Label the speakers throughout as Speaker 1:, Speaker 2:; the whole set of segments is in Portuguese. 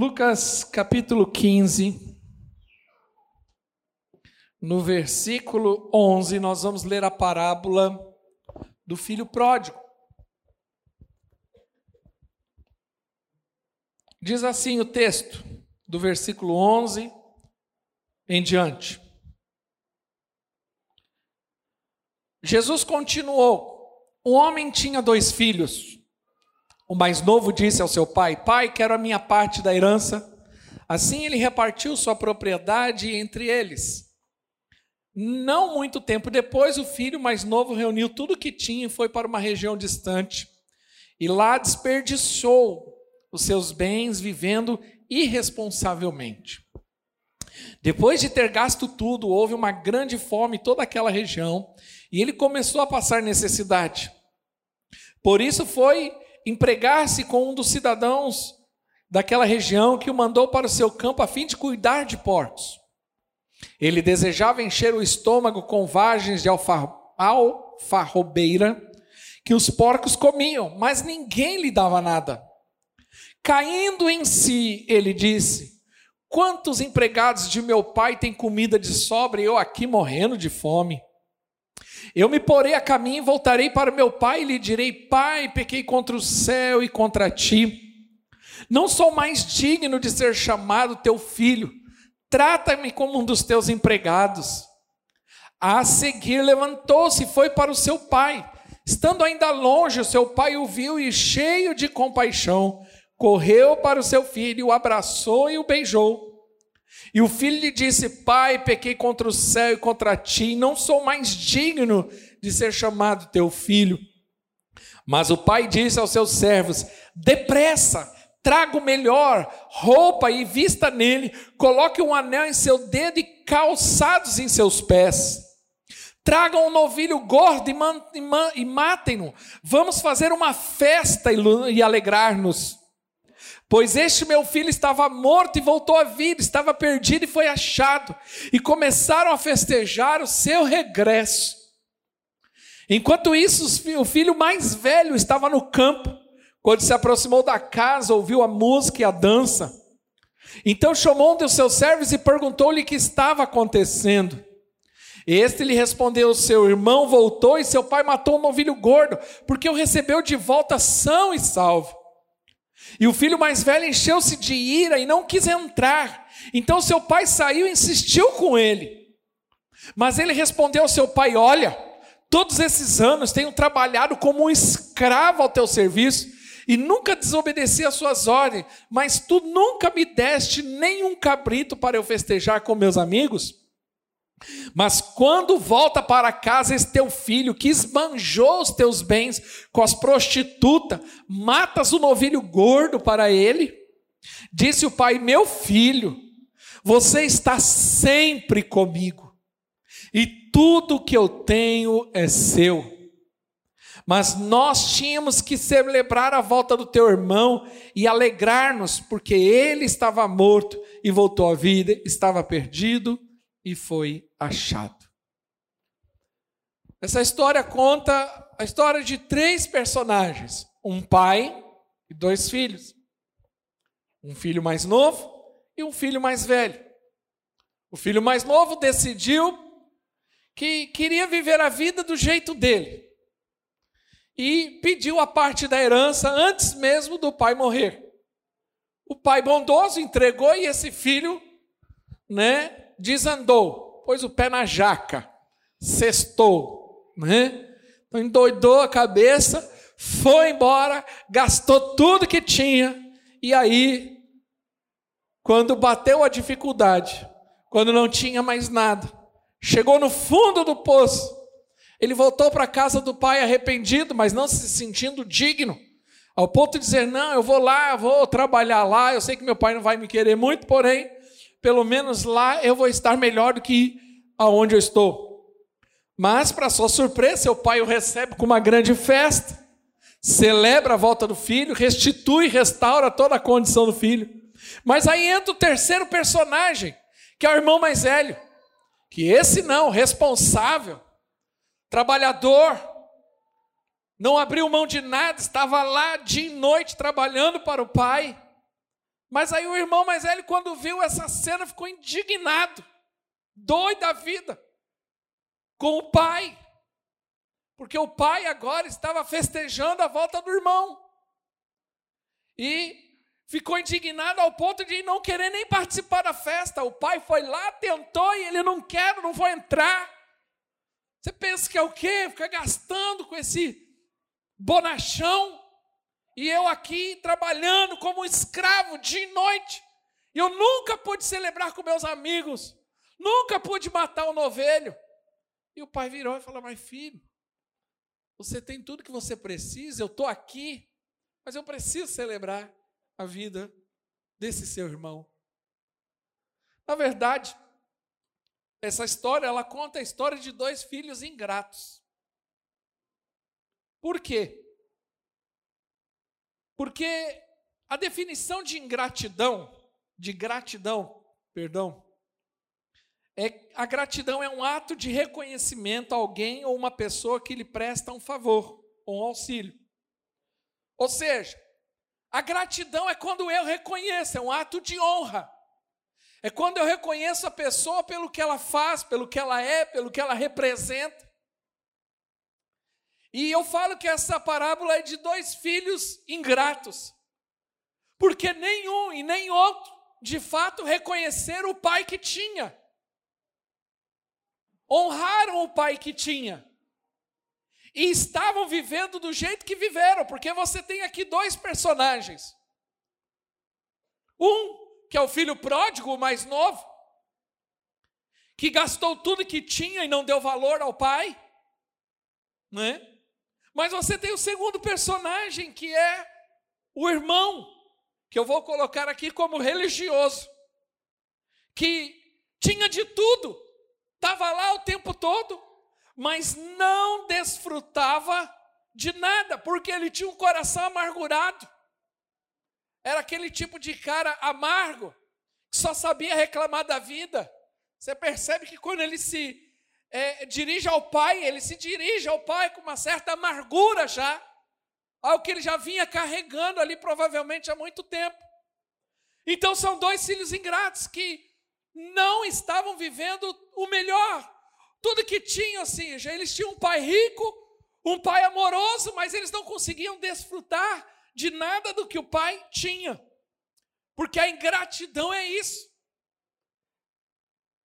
Speaker 1: Lucas capítulo 15, no versículo 11, nós vamos ler a parábola do filho pródigo. Diz assim o texto, do versículo 11 em diante. Jesus continuou: Um homem tinha dois filhos. O mais novo disse ao seu pai: Pai, quero a minha parte da herança. Assim ele repartiu sua propriedade entre eles. Não muito tempo depois, o filho mais novo reuniu tudo o que tinha e foi para uma região distante. E lá desperdiçou os seus bens vivendo irresponsavelmente. Depois de ter gasto tudo, houve uma grande fome em toda aquela região e ele começou a passar necessidade. Por isso foi empregar-se com um dos cidadãos daquela região que o mandou para o seu campo a fim de cuidar de porcos. Ele desejava encher o estômago com vagens de alfarrobeira que os porcos comiam, mas ninguém lhe dava nada. Caindo em si, ele disse: Quantos empregados de meu pai têm comida de sobra e eu aqui morrendo de fome? Eu me porei a caminho e voltarei para meu pai e lhe direi: Pai, pequei contra o céu e contra ti. Não sou mais digno de ser chamado teu filho. Trata-me como um dos teus empregados. A seguir levantou-se e foi para o seu pai. Estando ainda longe, o seu pai o viu e, cheio de compaixão, correu para o seu filho, o abraçou e o beijou. E o filho lhe disse: Pai, pequei contra o céu e contra ti, não sou mais digno de ser chamado teu filho. Mas o pai disse aos seus servos: Depressa, traga o melhor, roupa e vista nele, coloque um anel em seu dedo e calçados em seus pés. Tragam um novilho gordo e, matem-no. Vamos fazer uma festa e alegrar-nos. Pois este meu filho estava morto e voltou à vida, estava perdido e foi achado. E começaram a festejar o seu regresso. Enquanto isso, o filho mais velho estava no campo. Quando se aproximou da casa, ouviu a música e a dança. Então chamou um dos seus servos e perguntou-lhe o que estava acontecendo. Este lhe respondeu: Seu irmão voltou e seu pai matou um novilho gordo, porque o recebeu de volta são e salvo. E o filho mais velho encheu-se de ira e não quis entrar. Então seu pai saiu e insistiu com ele. Mas ele respondeu ao seu pai: Olha, todos esses anos tenho trabalhado como um escravo ao teu serviço e nunca desobedeci às suas ordens, mas tu nunca me deste nenhum cabrito para eu festejar com meus amigos. Mas quando volta para casa esse teu filho que esbanjou os teus bens com as prostitutas, matas o novilho gordo para ele? Disse o pai: Meu filho, você está sempre comigo, e tudo que eu tenho é seu. Mas nós tínhamos que celebrar a volta do teu irmão e alegrar-nos, porque ele estava morto e voltou à vida, estava perdido e foi achado. Essa história conta a história de três personagens: um pai e dois filhos. Um filho mais novo e um filho mais velho. O filho mais novo decidiu que queria viver a vida do jeito dele. E pediu a parte da herança antes mesmo do pai morrer. O pai bondoso entregou e esse filho, né, desandou, pôs o pé na jaca, cestou, né? Então endoidou a cabeça, foi embora, gastou tudo que tinha, e aí, quando bateu a dificuldade, quando não tinha mais nada, chegou no fundo do poço, ele voltou para a casa do pai arrependido, mas não se sentindo digno, ao ponto de dizer: Não, eu vou lá, vou trabalhar lá, eu sei que meu pai não vai me querer muito, porém, pelo menos lá eu vou estar melhor do que aonde eu estou. Mas, para sua surpresa, seu pai o recebe com uma grande festa, celebra a volta do filho, restitui e restaura toda a condição do filho. Mas aí entra o terceiro personagem, que é o irmão mais velho, que esse não, responsável, trabalhador, não abriu mão de nada, estava lá dia e noite trabalhando para o pai Mas aí o irmão mais velho, quando viu essa cena, ficou indignado, doido da vida, com o pai. Porque o pai agora estava festejando a volta do irmão. E ficou indignado ao ponto de não querer nem participar da festa. O pai foi lá, tentou e ele não quer, não vou entrar. Você pensa que é o quê? Ficar gastando com esse bonachão. E eu aqui trabalhando como escravo dia e noite. Eu nunca pude celebrar com meus amigos. Nunca pude matar um novelho. E o pai virou e falou: Mas filho, você tem tudo que você precisa, eu estou aqui. Mas eu preciso celebrar a vida desse seu irmão. Na verdade, essa história, ela conta a história de dois filhos ingratos. Por quê? Porque a definição de ingratidão, de gratidão, perdão, é a gratidão é um ato de reconhecimento a alguém ou uma pessoa que lhe presta um favor ou um auxílio. Ou seja, a gratidão é quando eu reconheço, é um ato de honra. É quando eu reconheço a pessoa pelo que ela faz, pelo que ela é, pelo que ela representa. E eu falo que essa parábola é de dois filhos ingratos. Porque nenhum e nem outro, de fato, reconheceram o pai que tinha. Honraram o pai que tinha e estavam vivendo do jeito que viveram, porque você tem aqui dois personagens. Um, que é o filho pródigo, o mais novo, que gastou tudo que tinha e não deu valor ao pai, né? Mas você tem o segundo personagem, que é o irmão, que eu vou colocar aqui como religioso, que tinha de tudo, estava lá o tempo todo, mas não desfrutava de nada, porque ele tinha um coração amargurado. Era aquele tipo de cara amargo, que só sabia reclamar da vida. Você percebe que quando ele se é, dirige ao pai, ele se dirige ao pai com uma certa amargura já, algo que ele já vinha carregando ali provavelmente há muito tempo. Então são dois filhos ingratos que não estavam vivendo o melhor, tudo que tinham, assim, eles tinham um pai rico, um pai amoroso, mas eles não conseguiam desfrutar de nada do que o pai tinha. Porque a ingratidão é isso.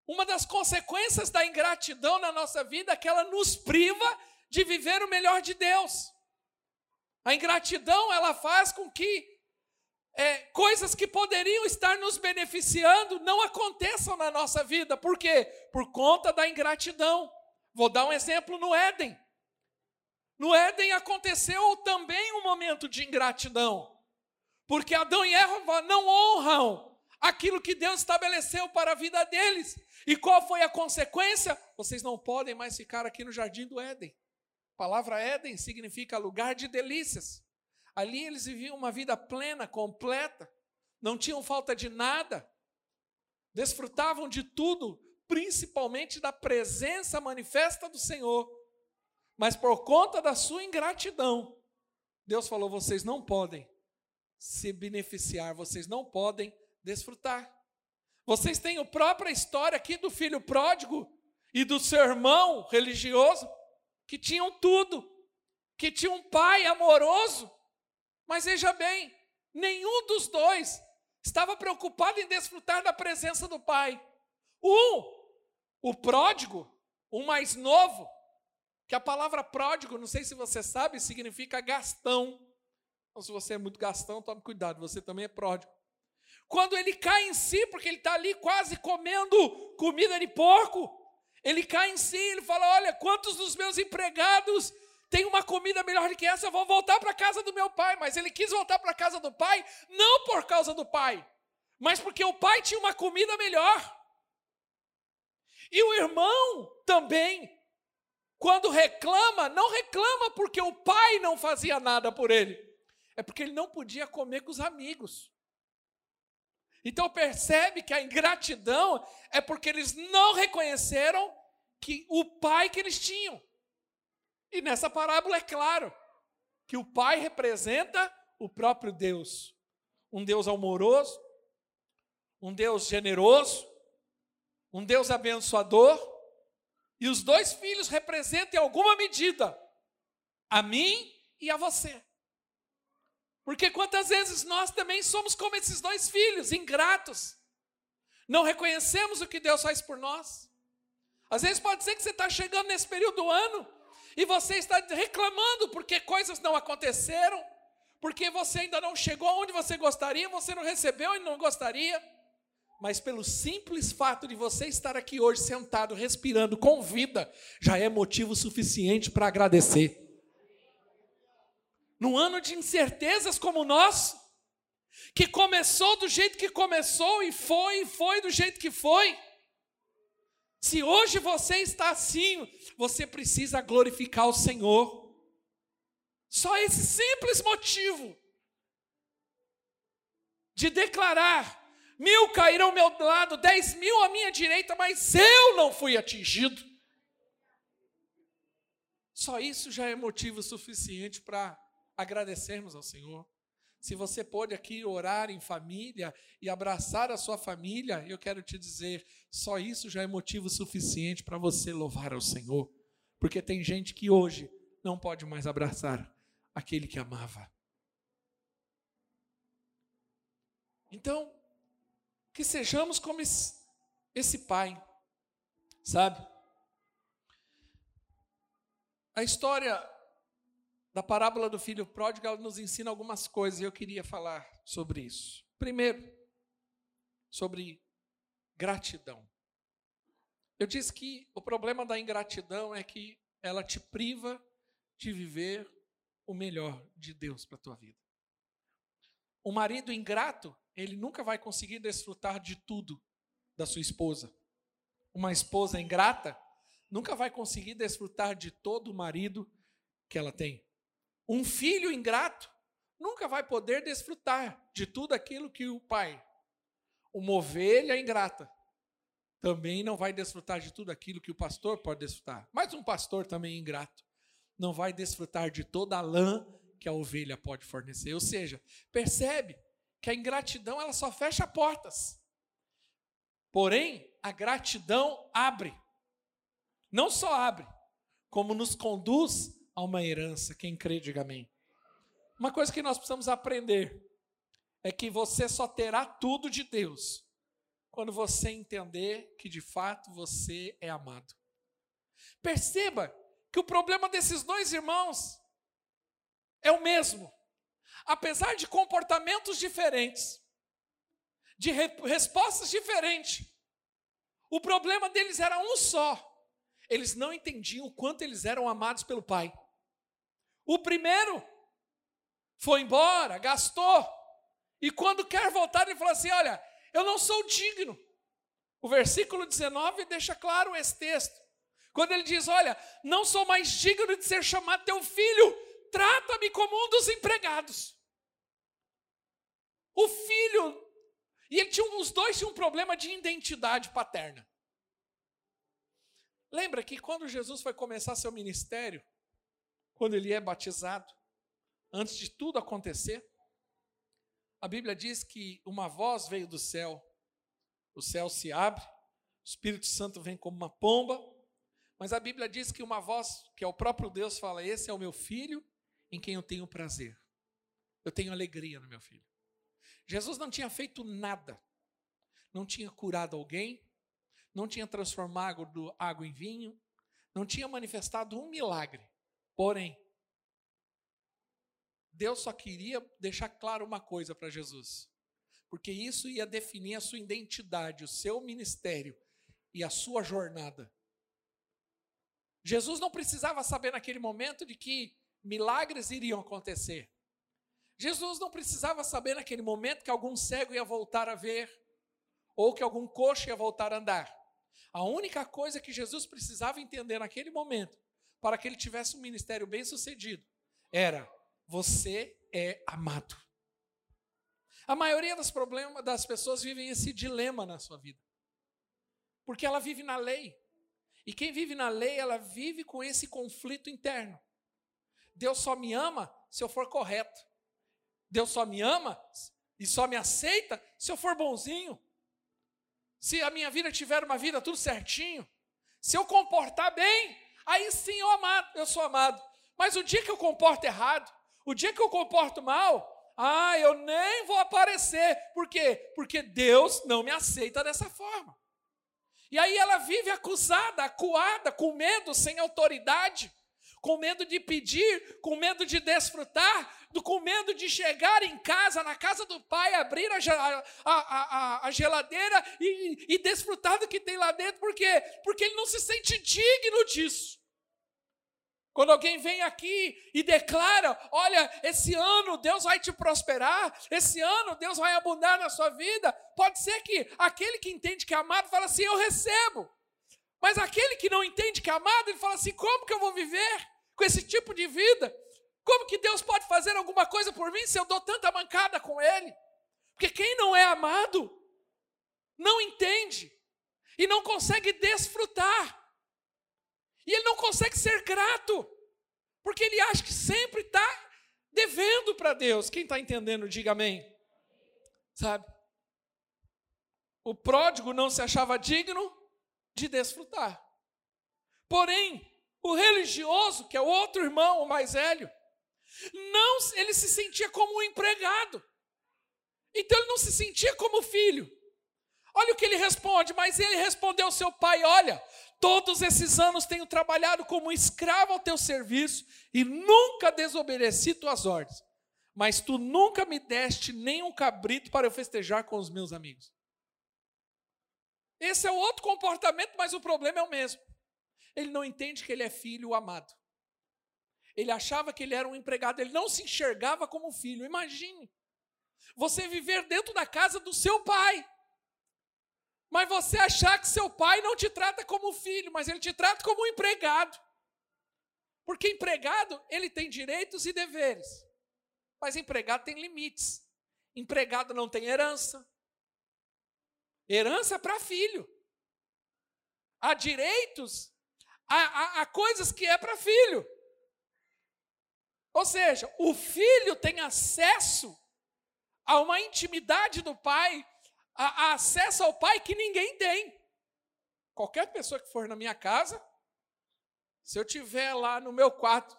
Speaker 1: Uma das consequências da ingratidão na nossa vida é que ela nos priva de viver o melhor de Deus. A ingratidão, ela faz com que é, coisas que poderiam estar nos beneficiando não aconteçam na nossa vida. Por quê? Por conta da ingratidão. Vou dar um exemplo no Éden. No Éden aconteceu também um momento de ingratidão. Porque Adão e Eva não honram aquilo que Deus estabeleceu para a vida deles. E qual foi a consequência? Vocês não podem mais ficar aqui no jardim do Éden. A palavra Éden significa lugar de delícias. Ali eles viviam uma vida plena, completa, não tinham falta de nada, desfrutavam de tudo, principalmente da presença manifesta do Senhor. Mas por conta da sua ingratidão, Deus falou: vocês não podem se beneficiar, vocês não podem desfrutar. Vocês têm a própria história aqui do filho pródigo e do seu irmão religioso, que tinham tudo, que tinha um pai amoroso, mas veja bem, nenhum dos dois estava preocupado em desfrutar da presença do pai. Um, o pródigo, o mais novo, que a palavra pródigo, não sei se você sabe, significa gastão. Então, se você é muito gastão, tome cuidado, você também é pródigo. Quando ele cai em si, porque ele está ali quase comendo comida de porco, ele cai em si, ele fala: Olha, quantos dos meus empregados tem uma comida melhor do que essa, eu vou voltar para a casa do meu pai. Mas ele quis voltar para a casa do pai, não por causa do pai, mas porque o pai tinha uma comida melhor. E o irmão também, quando reclama, não reclama porque o pai não fazia nada por ele, é porque ele não podia comer com os amigos. Então percebe que a ingratidão é porque eles não reconheceram que o pai que eles tinham. E nessa parábola é claro que o pai representa o próprio Deus, um Deus amoroso, um Deus generoso, um Deus abençoador, e os dois filhos representam em alguma medida a mim e a você. Porque quantas vezes nós também somos como esses dois filhos, ingratos, não reconhecemos o que Deus faz por nós. Às vezes pode ser que você está chegando nesse período do ano e você está reclamando porque coisas não aconteceram, porque você ainda não chegou onde você gostaria, você não recebeu e não gostaria. Mas pelo simples fato de você estar aqui hoje sentado, respirando com vida, já é motivo suficiente para agradecer. Num ano de incertezas como o nosso, que começou do jeito que começou e foi e foi do jeito que foi. Se hoje você está assim, você precisa glorificar o Senhor. Só esse simples motivo de declarar: mil caíram ao meu lado, dez mil à minha direita, mas eu não fui atingido. Só isso já é motivo suficiente para agradecermos ao Senhor. Se você pode aqui orar em família e abraçar a sua família, eu quero te dizer, só isso já é motivo suficiente para você louvar ao Senhor. Porque tem gente que hoje não pode mais abraçar aquele que amava. Então, que sejamos como esse pai, sabe? A história da parábola do filho pródigo, ela nos ensina algumas coisas e eu queria falar sobre isso. Primeiro, sobre gratidão. Eu disse que o problema da ingratidão é que ela te priva de viver o melhor de Deus para a tua vida. O marido ingrato, ele nunca vai conseguir desfrutar de tudo da sua esposa. Uma esposa ingrata nunca vai conseguir desfrutar de todo o marido que ela tem. Um filho ingrato nunca vai poder desfrutar de tudo aquilo que o pai. Uma ovelha ingrata também não vai desfrutar de tudo aquilo que o pastor pode desfrutar. Mas um pastor também ingrato não vai desfrutar de toda a lã que a ovelha pode fornecer. Ou seja, percebe que a ingratidão ela só fecha portas. Porém, a gratidão abre. Não só abre, como nos conduz a uma herança. Quem crê, diga amém. Uma coisa que nós precisamos aprender é que você só terá tudo de Deus quando você entender que de fato você é amado. Perceba que o problema desses dois irmãos é o mesmo. Apesar de comportamentos diferentes, de re respostas diferentes, o problema deles era um só. Eles não entendiam o quanto eles eram amados pelo Pai. O primeiro foi embora, gastou, e quando quer voltar, ele falou assim: Olha, eu não sou digno. O versículo 19 deixa claro esse texto. Quando ele diz: Olha, não sou mais digno de ser chamado teu filho, trata-me como um dos empregados. O filho, e ele tinha, os dois tinham um problema de identidade paterna. Lembra que quando Jesus foi começar seu ministério, quando ele é batizado, antes de tudo acontecer, a Bíblia diz que uma voz veio do céu, o céu se abre, o Espírito Santo vem como uma pomba, mas a Bíblia diz que uma voz, que é o próprio Deus, fala: Esse é o meu filho em quem eu tenho prazer. Eu tenho alegria no meu filho. Jesus não tinha feito nada, não tinha curado alguém, não tinha transformado água em vinho, não tinha manifestado um milagre. Porém, Deus só queria deixar claro uma coisa para Jesus, porque isso ia definir a sua identidade, o seu ministério e a sua jornada. Jesus não precisava saber naquele momento de que milagres iriam acontecer. Jesus não precisava saber naquele momento que algum cego ia voltar a ver, ou que algum coxo ia voltar a andar. A única coisa que Jesus precisava entender naquele momento, para que ele tivesse um ministério bem sucedido, era: você é amado. A maioria dos problemas das pessoas vivem esse dilema na sua vida. Porque ela vive na lei. E quem vive na lei, ela vive com esse conflito interno. Deus só me ama se eu for correto. Deus só me ama e só me aceita se eu for bonzinho. se a minha vida tiver uma vida tudo certinho, se eu comportar bem, aí sim eu amado, eu sou amado. Mas o dia que eu comporto errado, o dia que eu comporto mal, ah, eu nem vou aparecer. Por quê? Porque Deus não me aceita dessa forma. E aí ela vive acusada, acuada, com medo, sem autoridade, com medo de pedir, com medo de desfrutar, com medo de chegar em casa, na casa do pai, abrir a, a, a, a geladeira e, e desfrutar do que tem lá dentro, por quê? Porque ele não se sente digno disso. Quando alguém vem aqui e declara: Olha, esse ano Deus vai te prosperar, esse ano Deus vai abundar na sua vida, pode ser que aquele que entende que é amado fala assim: Eu recebo. Mas aquele que não entende que é amado, ele fala assim: Como que eu vou viver com esse tipo de vida? Como que Deus pode fazer alguma coisa por mim se eu dou tanta mancada com Ele? Porque quem não é amado não entende e não consegue desfrutar. E ele não consegue ser grato, porque ele acha que sempre está devendo para Deus. Quem está entendendo, diga amém. Sabe? O pródigo não se achava digno de desfrutar. Porém, o religioso, que é o outro irmão, o mais velho, não, ele se sentia como um empregado. Então ele não se sentia como filho. Olha o que ele responde, mas ele respondeu ao seu pai: Olha, todos esses anos tenho trabalhado como escravo ao teu serviço e nunca desobedeci tuas ordens. Mas tu nunca me deste nem um cabrito para eu festejar com os meus amigos. Esse é o outro comportamento, mas o problema é o mesmo. Ele não entende que ele é filho amado. Ele achava que ele era um empregado, ele não se enxergava como filho. Imagine você viver dentro da casa do seu pai, mas você achar que seu pai não te trata como filho, mas ele te trata como um empregado. Porque empregado, ele tem direitos e deveres, mas empregado tem limites. Empregado não tem herança. Herança é para filho. Há direitos, há coisas que é para filho. Ou seja, o filho tem acesso a uma intimidade do pai, a, a acesso ao pai que ninguém tem. Qualquer pessoa que for na minha casa, se eu tiver lá no meu quarto,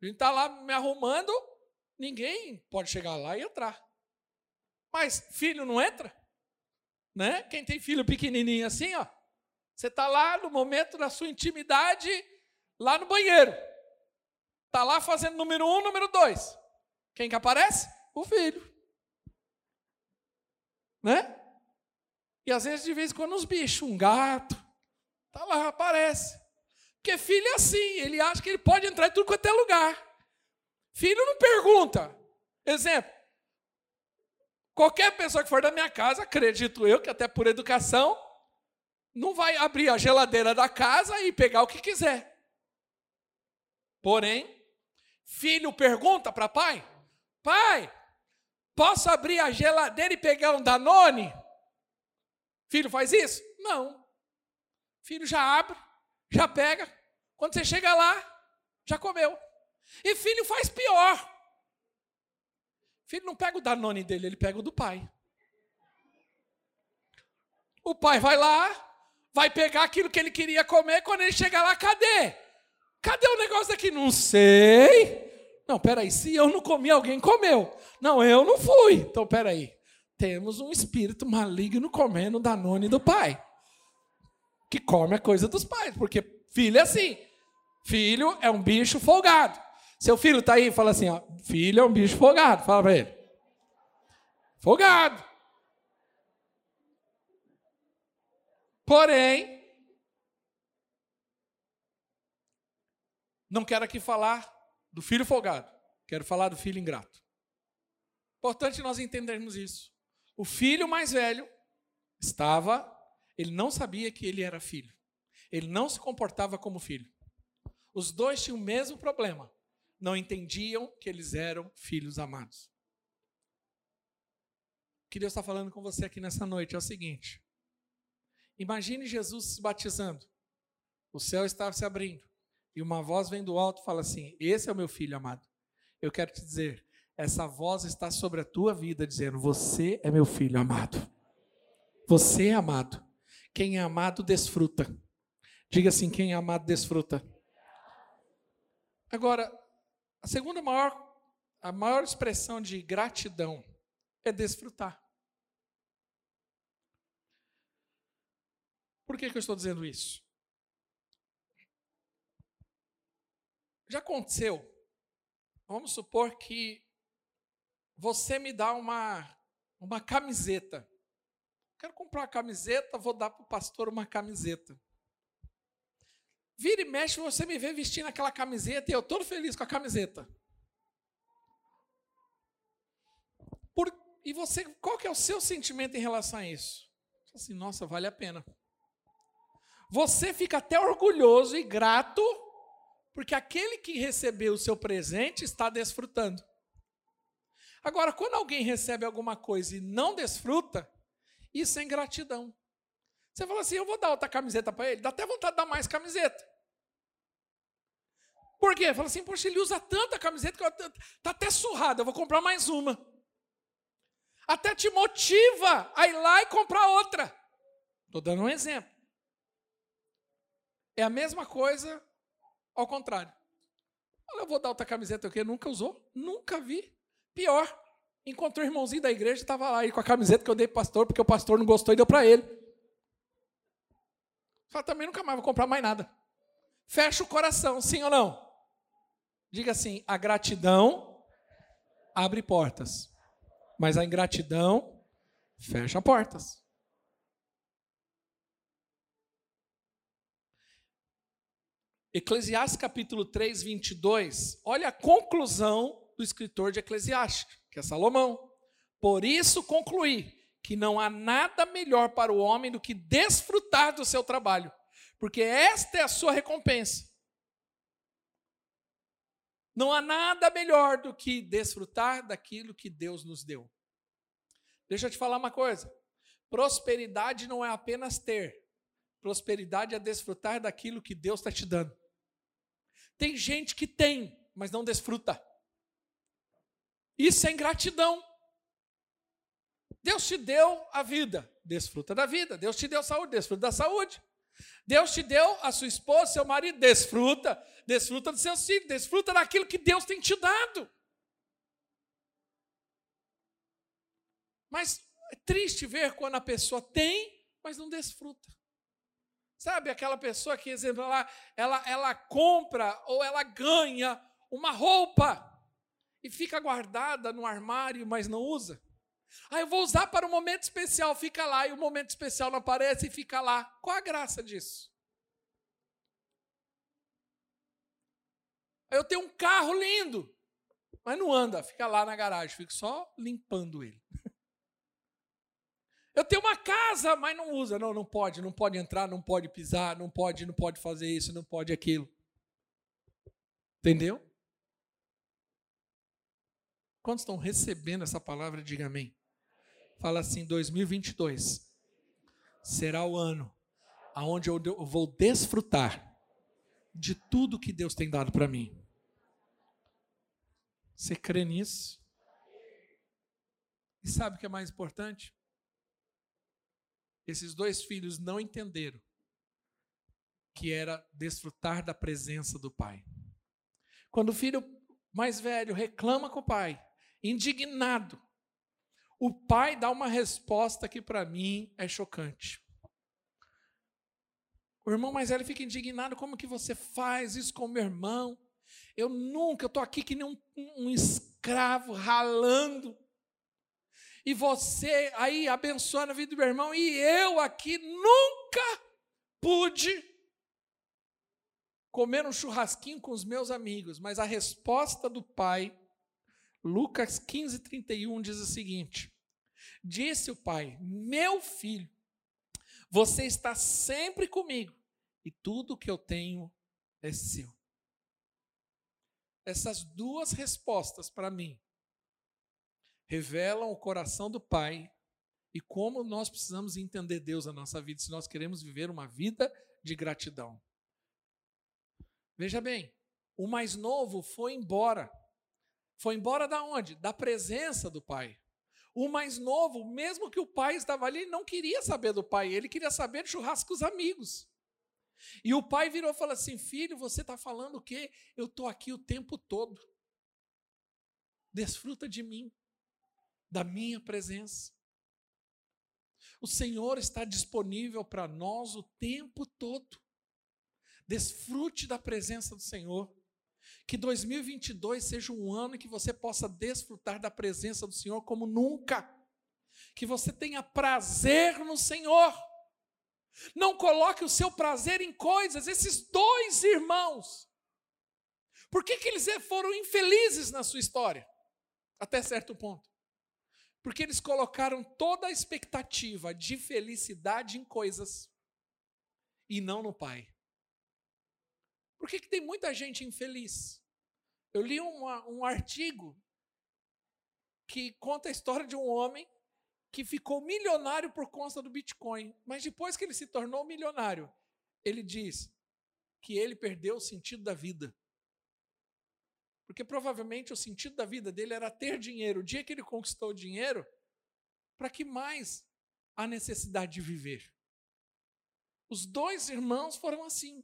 Speaker 1: a gente está lá me arrumando, ninguém pode chegar lá e entrar. Mas filho não entra? Né? Quem tem filho pequenininho assim, ó, você está lá no momento da sua intimidade, lá no banheiro. Está lá fazendo número um, número dois. Quem que aparece? O filho. Né? E às vezes, de vez em quando, uns bichos, um gato. Está lá, aparece. Porque filho é assim, ele acha que ele pode entrar em tudo quanto é lugar. Filho não pergunta. Exemplo. Qualquer pessoa que for da minha casa, acredito eu, que até por educação, não vai abrir a geladeira da casa e pegar o que quiser. Porém, Filho pergunta para pai: Pai, posso abrir a geladeira e pegar um Danone? Filho faz isso? Não. Filho já abre, já pega. Quando você chega lá, já comeu. E filho faz pior. Filho não pega o Danone dele, ele pega o do pai. O pai vai lá, vai pegar aquilo que ele queria comer, quando ele chega lá, cadê? Cadê o negócio aqui? Não sei. Não, peraí, se eu não comi, alguém comeu. Não, eu não fui. Então, peraí. Temos um espírito maligno comendo da Danone do pai. Que come a coisa dos pais. Porque filho é assim. Filho é um bicho folgado. Seu filho está aí fala assim: ó, filho é um bicho folgado. Fala para ele. Folgado. Porém, Não quero aqui falar do filho folgado, quero falar do filho ingrato. Importante nós entendermos isso. O filho mais velho estava, ele não sabia que ele era filho. Ele não se comportava como filho. Os dois tinham o mesmo problema. Não entendiam que eles eram filhos amados. O que Deus está falando com você aqui nessa noite é o seguinte: imagine Jesus se batizando, o céu estava se abrindo, e uma voz vem do alto e fala assim: Esse é o meu filho amado. Eu quero te dizer, essa voz está sobre a tua vida, dizendo: Você é meu filho amado. Você é amado. Quem é amado desfruta. Diga assim: quem é amado desfruta. Agora, a segunda maior, a maior expressão de gratidão é desfrutar. Por que, que eu estou dizendo isso? Já aconteceu. Vamos supor que você me dá uma, uma camiseta. Quero comprar uma camiseta, vou dar para o pastor uma camiseta. Vira e mexe, você me vê vestindo aquela camiseta e eu todo feliz com a camiseta. Por, e você, qual que é o seu sentimento em relação a isso? Assim, nossa, vale a pena. Você fica até orgulhoso e grato, porque aquele que recebeu o seu presente está desfrutando. Agora, quando alguém recebe alguma coisa e não desfruta, isso é ingratidão. Você fala assim: eu vou dar outra camiseta para ele, dá até vontade de dar mais camiseta. Por quê? Fala assim: poxa, ele usa tanta camiseta que está até surrada, eu vou comprar mais uma. Até te motiva a ir lá e comprar outra. Estou dando um exemplo. É a mesma coisa ao contrário. Olha, eu vou dar outra camiseta que nunca usou, nunca vi. Pior, encontrou o irmãozinho da igreja, estava lá aí com a camiseta que eu dei para o pastor, porque o pastor não gostou e deu para ele. Fala, também nunca mais vou comprar mais nada. Fecha o coração, sim ou não? Diga assim: a gratidão abre portas, mas a ingratidão fecha portas. Eclesiastes capítulo 3, 22, olha a conclusão do escritor de Eclesiastes, que é Salomão. Por isso concluí que não há nada melhor para o homem do que desfrutar do seu trabalho, porque esta é a sua recompensa. Não há nada melhor do que desfrutar daquilo que Deus nos deu. Deixa eu te falar uma coisa: prosperidade não é apenas ter, prosperidade é desfrutar daquilo que Deus está te dando. Tem gente que tem, mas não desfruta. Isso é ingratidão. Deus te deu a vida, desfruta da vida. Deus te deu saúde, desfruta da saúde. Deus te deu a sua esposa, seu marido, desfruta, desfruta dos seus filhos, desfruta daquilo que Deus tem te dado. Mas é triste ver quando a pessoa tem, mas não desfruta. Sabe aquela pessoa que, exemplo, ela, ela, ela compra ou ela ganha uma roupa e fica guardada no armário, mas não usa. Ah, eu vou usar para um momento especial, fica lá, e o momento especial não aparece e fica lá. Qual a graça disso? Eu tenho um carro lindo, mas não anda, fica lá na garagem, fico só limpando ele. Eu tenho uma casa, mas não usa. Não, não pode, não pode entrar, não pode pisar, não pode, não pode fazer isso, não pode aquilo. Entendeu? Quantos estão recebendo essa palavra? Diga amém. Fala assim: 2022 será o ano aonde eu vou desfrutar de tudo que Deus tem dado para mim. Você crê nisso? E sabe o que é mais importante? Esses dois filhos não entenderam que era desfrutar da presença do pai. Quando o filho mais velho reclama com o pai, indignado. O pai dá uma resposta que para mim é chocante. O irmão mais velho fica indignado: como que você faz isso com o meu irmão? Eu nunca, eu estou aqui que nem um, um escravo ralando. E você aí abençoando a vida do meu irmão, e eu aqui nunca pude comer um churrasquinho com os meus amigos. Mas a resposta do pai Lucas 15, 31 diz o seguinte: Disse o pai: Meu filho, você está sempre comigo e tudo que eu tenho é seu. Essas duas respostas para mim revelam o coração do pai e como nós precisamos entender Deus na nossa vida se nós queremos viver uma vida de gratidão. Veja bem, o mais novo foi embora foi embora da onde? Da presença do pai. O mais novo, mesmo que o pai estava ali, não queria saber do pai, ele queria saber de churrasco com os amigos. E o pai virou e falou assim: Filho, você está falando o quê? Eu estou aqui o tempo todo. Desfruta de mim, da minha presença. O Senhor está disponível para nós o tempo todo. Desfrute da presença do Senhor. Que 2022 seja um ano que você possa desfrutar da presença do Senhor como nunca. Que você tenha prazer no Senhor. Não coloque o seu prazer em coisas. Esses dois irmãos, por que, que eles foram infelizes na sua história? Até certo ponto. Porque eles colocaram toda a expectativa de felicidade em coisas e não no Pai. Por que, que tem muita gente infeliz? Eu li uma, um artigo que conta a história de um homem que ficou milionário por conta do Bitcoin, mas depois que ele se tornou milionário, ele diz que ele perdeu o sentido da vida. Porque provavelmente o sentido da vida dele era ter dinheiro. O dia que ele conquistou o dinheiro, para que mais a necessidade de viver? Os dois irmãos foram assim.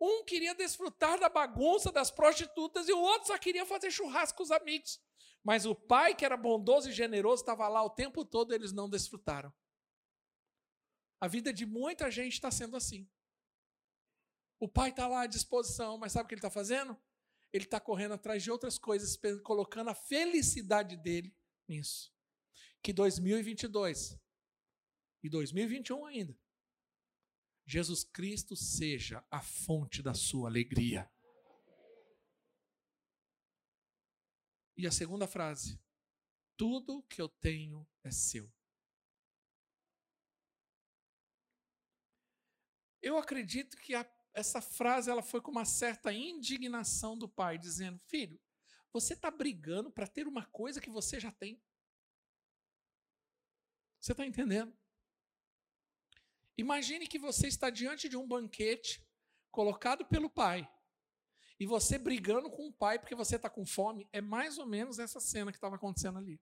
Speaker 1: Um queria desfrutar da bagunça das prostitutas e o outro só queria fazer churrasco com os amigos. Mas o pai, que era bondoso e generoso, estava lá o tempo todo, eles não desfrutaram. A vida de muita gente está sendo assim. O pai está lá à disposição, mas sabe o que ele está fazendo? Ele está correndo atrás de outras coisas, colocando a felicidade dele nisso. Que 2022 e 2021 ainda Jesus Cristo seja a fonte da sua alegria. E a segunda frase: tudo que eu tenho é seu. Eu acredito que a, essa frase ela foi com uma certa indignação do pai, dizendo: Filho, você está brigando para ter uma coisa que você já tem. Você está entendendo? Imagine que você está diante de um banquete colocado pelo pai e você brigando com o pai porque você está com fome. É mais ou menos essa cena que estava acontecendo ali.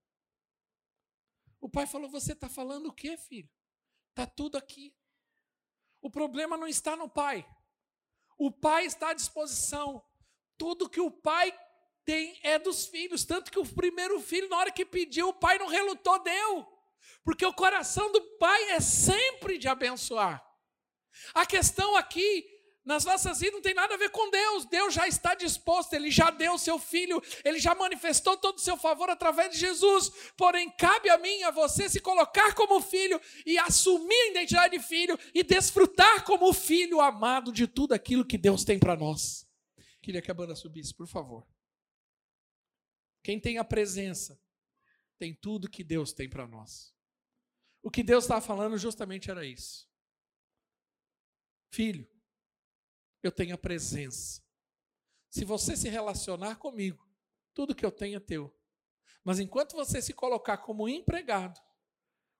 Speaker 1: O pai falou: Você está falando o quê, filho? Está tudo aqui. O problema não está no pai. O pai está à disposição. Tudo que o pai tem é dos filhos. Tanto que o primeiro filho, na hora que pediu, o pai não relutou, deu. Porque o coração do Pai é sempre de abençoar. A questão aqui nas nossas vidas não tem nada a ver com Deus. Deus já está disposto, Ele já deu o seu filho, Ele já manifestou todo o seu favor através de Jesus. Porém, cabe a mim, a você, se colocar como filho e assumir a identidade de filho e desfrutar como filho amado de tudo aquilo que Deus tem para nós. Queria que a banda subisse, por favor. Quem tem a presença, tem tudo que Deus tem para nós. O que Deus estava falando justamente era isso. Filho, eu tenho a presença. Se você se relacionar comigo, tudo que eu tenho é teu. Mas enquanto você se colocar como empregado,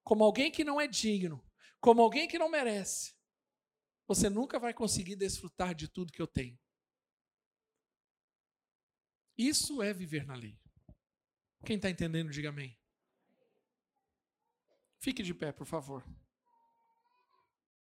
Speaker 1: como alguém que não é digno, como alguém que não merece, você nunca vai conseguir desfrutar de tudo que eu tenho. Isso é viver na lei. Quem está entendendo, diga amém. Fique de pé, por favor.